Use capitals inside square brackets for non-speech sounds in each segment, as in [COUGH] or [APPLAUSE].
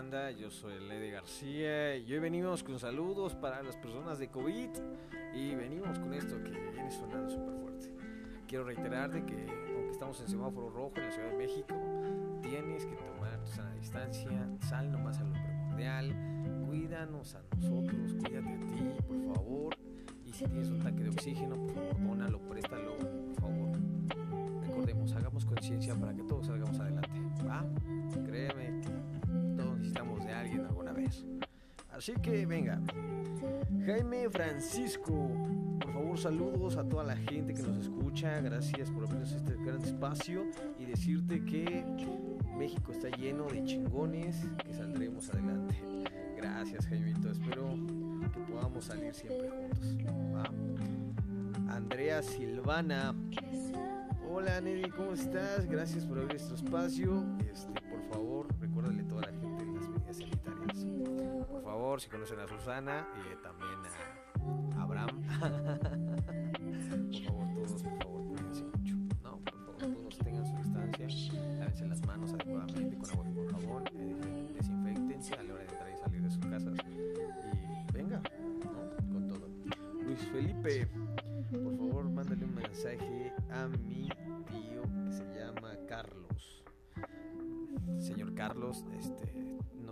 banda? Yo soy Lady García y hoy venimos con saludos para las personas de COVID y venimos con esto que viene sonando súper fuerte. Quiero reiterarte que aunque estamos en semáforo rojo en la Ciudad de México, tienes que tomar tu sana distancia, sal nomás a lo primordial, cuídanos a nosotros, cuídate a ti, por favor. Y si tienes un tanque de oxígeno, por favor, dónalo, préstalo, por favor. Recordemos, hagamos conciencia para que todos salgamos adelante. ¿va? Créeme alguien alguna vez. Así que venga. Jaime Francisco, por favor saludos a toda la gente que nos escucha. Gracias por abrirnos este gran espacio y decirte que México está lleno de chingones, que saldremos adelante. Gracias Jaimito, espero que podamos salir siempre juntos. Andrea Silvana. Hola Nelly, ¿cómo estás? Gracias por abrir este espacio. Este, Por favor, si conocen a Susana y también a Abraham. [LAUGHS] por favor, todos, por favor, cuídense mucho. No, por favor, todos tengan su distancia, lávense las manos adecuadamente con agua y con jabón, eh, desinfectense a la hora de entrar y salir de sus casas. Y venga, ¿no? Con todo. Luis Felipe,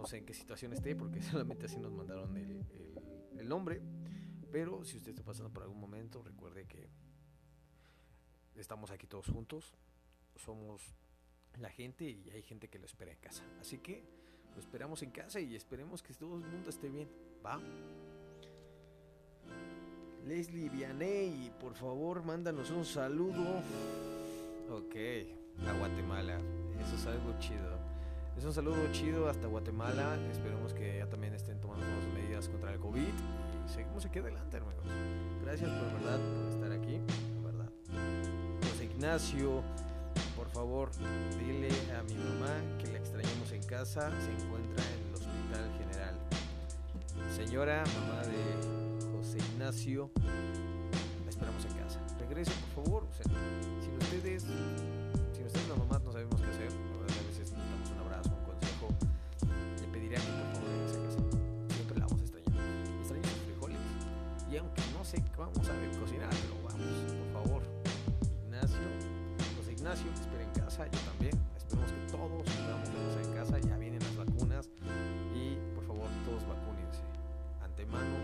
sé en qué situación esté porque [LAUGHS] solamente así nos mandaron el, el- el nombre. Pero si usted está pasando por algún momento, recuerde que estamos aquí todos juntos. Somos la gente y hay gente que lo espera en casa. Así que lo esperamos en casa y esperemos que todo el mundo esté bien. ¿Va? Leslie Vianey, por favor, mándanos un saludo. Ok, a Guatemala. Eso es algo chido. Es un saludo chido hasta Guatemala. Esperemos que ya también estén tomando las medidas contra el COVID. Y seguimos aquí adelante, amigos. Gracias por verdad por estar aquí. José Ignacio, por favor, dile a mi mamá que la extrañamos en casa. Se encuentra en el Hospital General. Señora, mamá de José Ignacio, la esperamos en casa. Regrese, por favor. O sea, si ustedes, si ustedes la mamá no sabemos qué hacer, Y aunque no sé vamos a ver cocinar, pero vamos, por favor. Ignacio, José Ignacio, espera en casa, yo también. Esperemos que todos podamos regresar en casa. Ya vienen las vacunas. Y por favor, todos vacúnense. Antemano,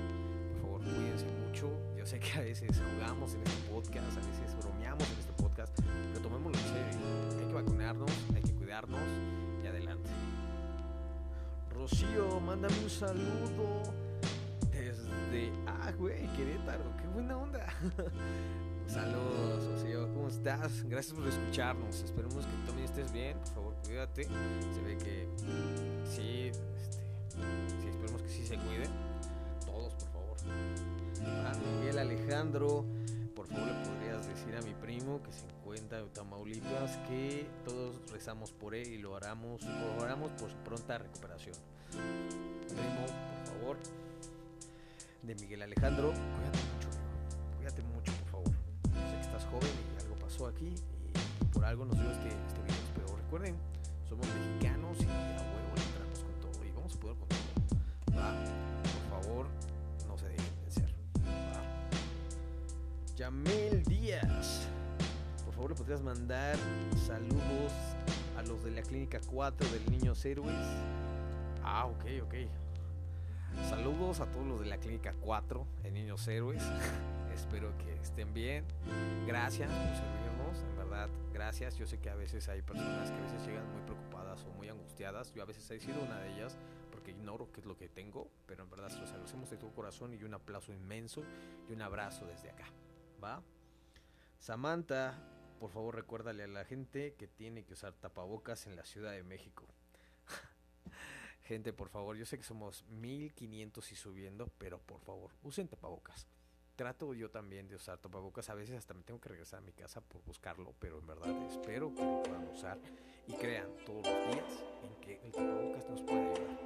por favor, cuídense mucho. Yo sé que a veces jugamos en este podcast, a veces bromeamos en este podcast, pero tomémoslo en serio. Hay que vacunarnos, hay que cuidarnos y adelante. Rocío, mándame un saludo desde. Ah, güey, Querétaro, qué buena onda. [LAUGHS] Saludos, Rocío, ¿cómo estás? Gracias por escucharnos. Esperemos que también estés bien. Por favor, cuídate. Se ve que sí, este, sí, esperemos que sí se cuiden. Todos, por favor. A Miguel Alejandro, por favor, le podrías decir a mi primo que se encuentra en Tamaulipas que todos rezamos por él y lo haremos, lo oramos por pronta recuperación. Primo, por favor. De Miguel Alejandro, cuídate mucho, amigo. Cuídate mucho, por favor. Yo sé que estás joven y algo pasó aquí y por algo nos dio este, este. Pero recuerden, somos mexicanos y a huevo entramos con todo y vamos a poder con todo. Va, por favor, no se dejen vencer. Va. Yamel Díaz, por favor, le podrías mandar saludos a los de la clínica 4 del Niños Héroes. Ah, ok, ok. Saludos a todos los de la clínica 4 de Niños Héroes. [LAUGHS] Espero que estén bien. Gracias por servirnos, en verdad, gracias. Yo sé que a veces hay personas que a veces llegan muy preocupadas o muy angustiadas. Yo a veces he sido una de ellas porque ignoro qué es lo que tengo, pero en verdad se los agradecemos de todo corazón y un aplauso inmenso y un abrazo desde acá. ¿Va? Samantha, por favor recuérdale a la gente que tiene que usar tapabocas en la Ciudad de México. Gente, por favor, yo sé que somos 1500 y subiendo, pero por favor, usen tapabocas. Trato yo también de usar tapabocas, a veces hasta me tengo que regresar a mi casa por buscarlo, pero en verdad espero que lo puedan usar y crean todos los días en que el tapabocas nos puede ayudar.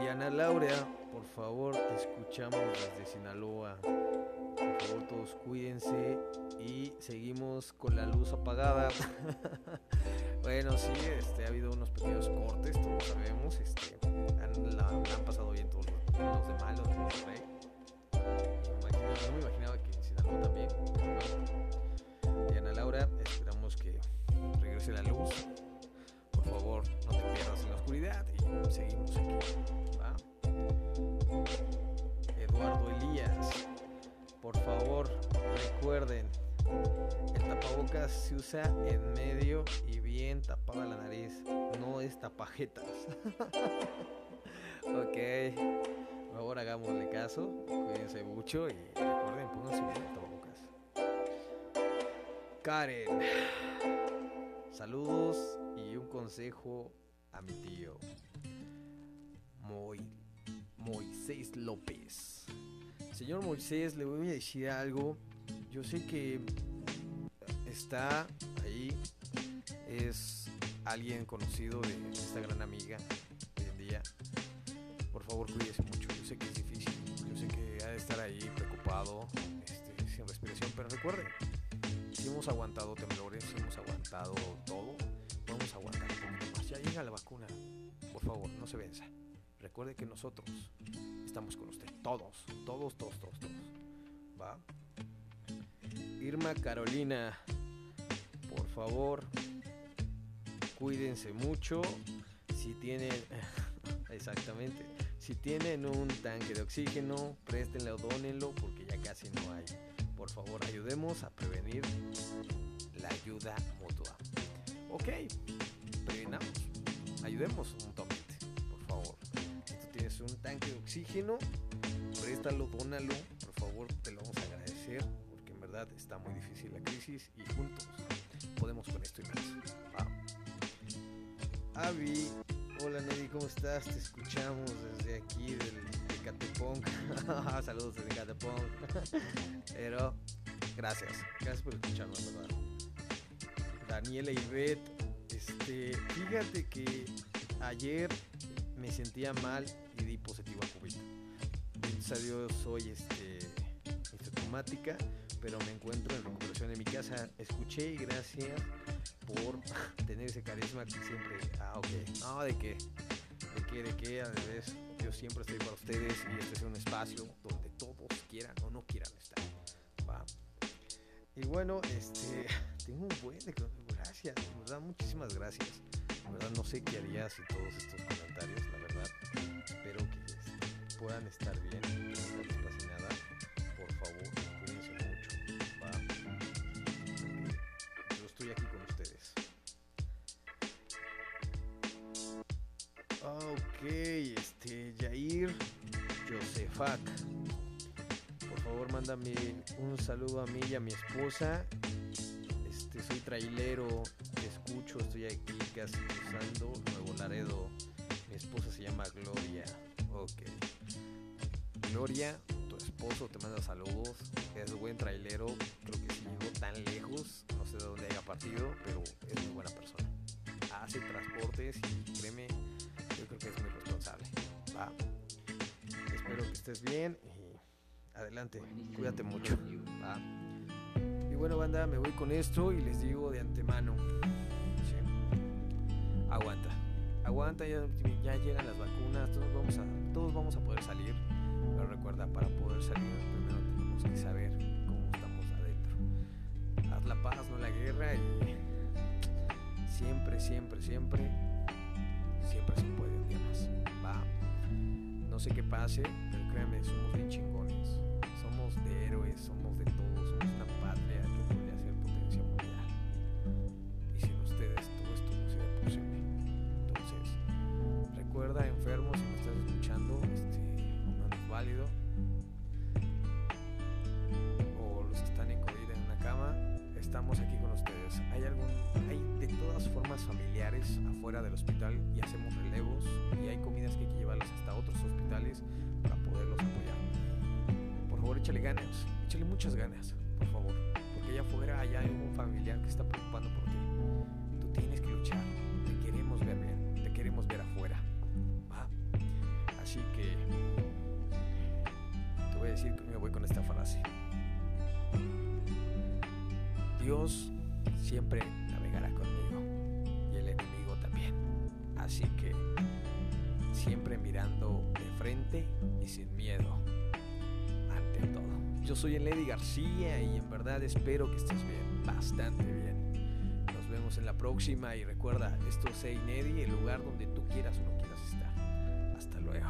Diana Laura, por favor, te escuchamos desde Sinaloa. Por favor, todos cuídense y seguimos con la luz apagada. [LAUGHS] Bueno, sí, este, ha habido unos pequeños cortes, todos sabemos. Este, han, pasado bien todos los, los de malos de Monterrey. No me imaginaba que en Sinaloa también. Bueno. Diana Laura, esperamos que regrese la luz. Por favor, no te pierdas en la oscuridad y seguimos aquí. Eduardo Elías, por favor, recuerden, el tapabocas se usa en medio y bien tapada la nariz, no es tapajetas. [LAUGHS] ok, favor hagámosle caso, cuídense mucho y recuerden, pónganse bien tapabocas. Karen, saludos y un consejo a mi tío. Moisés López. Señor Moisés, le voy a decir algo. Yo sé que está es alguien conocido de esta gran amiga hoy en día. Por favor, cuídese mucho. Yo sé que es difícil, yo sé que ha de estar ahí preocupado, este, sin respiración, pero recuerde, si hemos aguantado temblores, si hemos aguantado todo, vamos aguantar un poquito más. Ya llega la vacuna, por favor, no se venza. Recuerde que nosotros estamos con usted, todos, todos, todos, todos, todos. ¿Va? Irma Carolina, por favor, cuídense mucho. Si tienen, [LAUGHS] exactamente, si tienen un tanque de oxígeno, préstenlo, dónenlo porque ya casi no hay. Por favor, ayudemos a prevenir la ayuda mutua. Ok, prevenamos, ayudemos mutuamente, por favor. Tú tienes un tanque de oxígeno, préstalo, dónalo, por favor, te lo vamos a agradecer porque en verdad está muy difícil la crisis y juntos podemos con esto y más. Avi, hola Nelly, ¿cómo estás? Te escuchamos desde aquí del de Catepong. [LAUGHS] Saludos desde Catepong. [LAUGHS] Pero gracias, gracias por escucharnos, ¿verdad? Daniela Ivette, este, fíjate que ayer me sentía mal y di positivo a COVID. Gracias a Dios soy este, pero me encuentro en recuperación en mi casa. Escuché y gracias por [LAUGHS] tener ese carisma que siempre. Ah, ok. No, de qué. De qué, de qué. Al revés, yo siempre estoy para ustedes y este es un espacio donde todos quieran o no quieran estar. Va. Y bueno, este. [LAUGHS] Tengo un buen de gracias, de muchísimas gracias. Verdad no sé qué haría sin todos estos comentarios, la verdad. Espero que este, puedan estar bien, que no les pase nada. Ok, este, Jair Josefak. Por favor, mándame un saludo a mí y a mi esposa este, soy trailero, te escucho, estoy aquí casi cruzando Nuevo Laredo. Mi esposa se llama Gloria. Ok. Gloria, tu esposo te manda saludos. Es buen trailero. Estés bien y adelante. Cuídate mucho. Va. Y bueno, banda, me voy con esto y les digo de antemano. sí, Aguanta. Aguanta, ya, ya llegan las vacunas, todos vamos, a, todos vamos a poder salir. Pero recuerda, para poder salir primero tenemos que saber cómo estamos adentro. Haz la paz, no la guerra y siempre, siempre, siempre, siempre se puede más. Va. Sé qué pase, pero créanme, somos bien chingones. Somos de héroes, somos de todos, estamos aquí con ustedes. Hay algún, hay de todas formas familiares afuera del hospital y hacemos relevos y hay comidas que hay que llevarlas hasta otros hospitales para poderlos apoyar. Por favor, échale ganas, échale muchas ganas, por favor, porque allá afuera hay un familiar que está preocupando por ti. Dios siempre navegará conmigo. Y Así que siempre mirando de frente y sin miedo ante todo. Yo soy el Lady García y en verdad espero que estés bien, bastante bien. Nos vemos en la próxima y recuerda, esto es Hey el lugar donde tú quieras o no quieras estar. Hasta luego.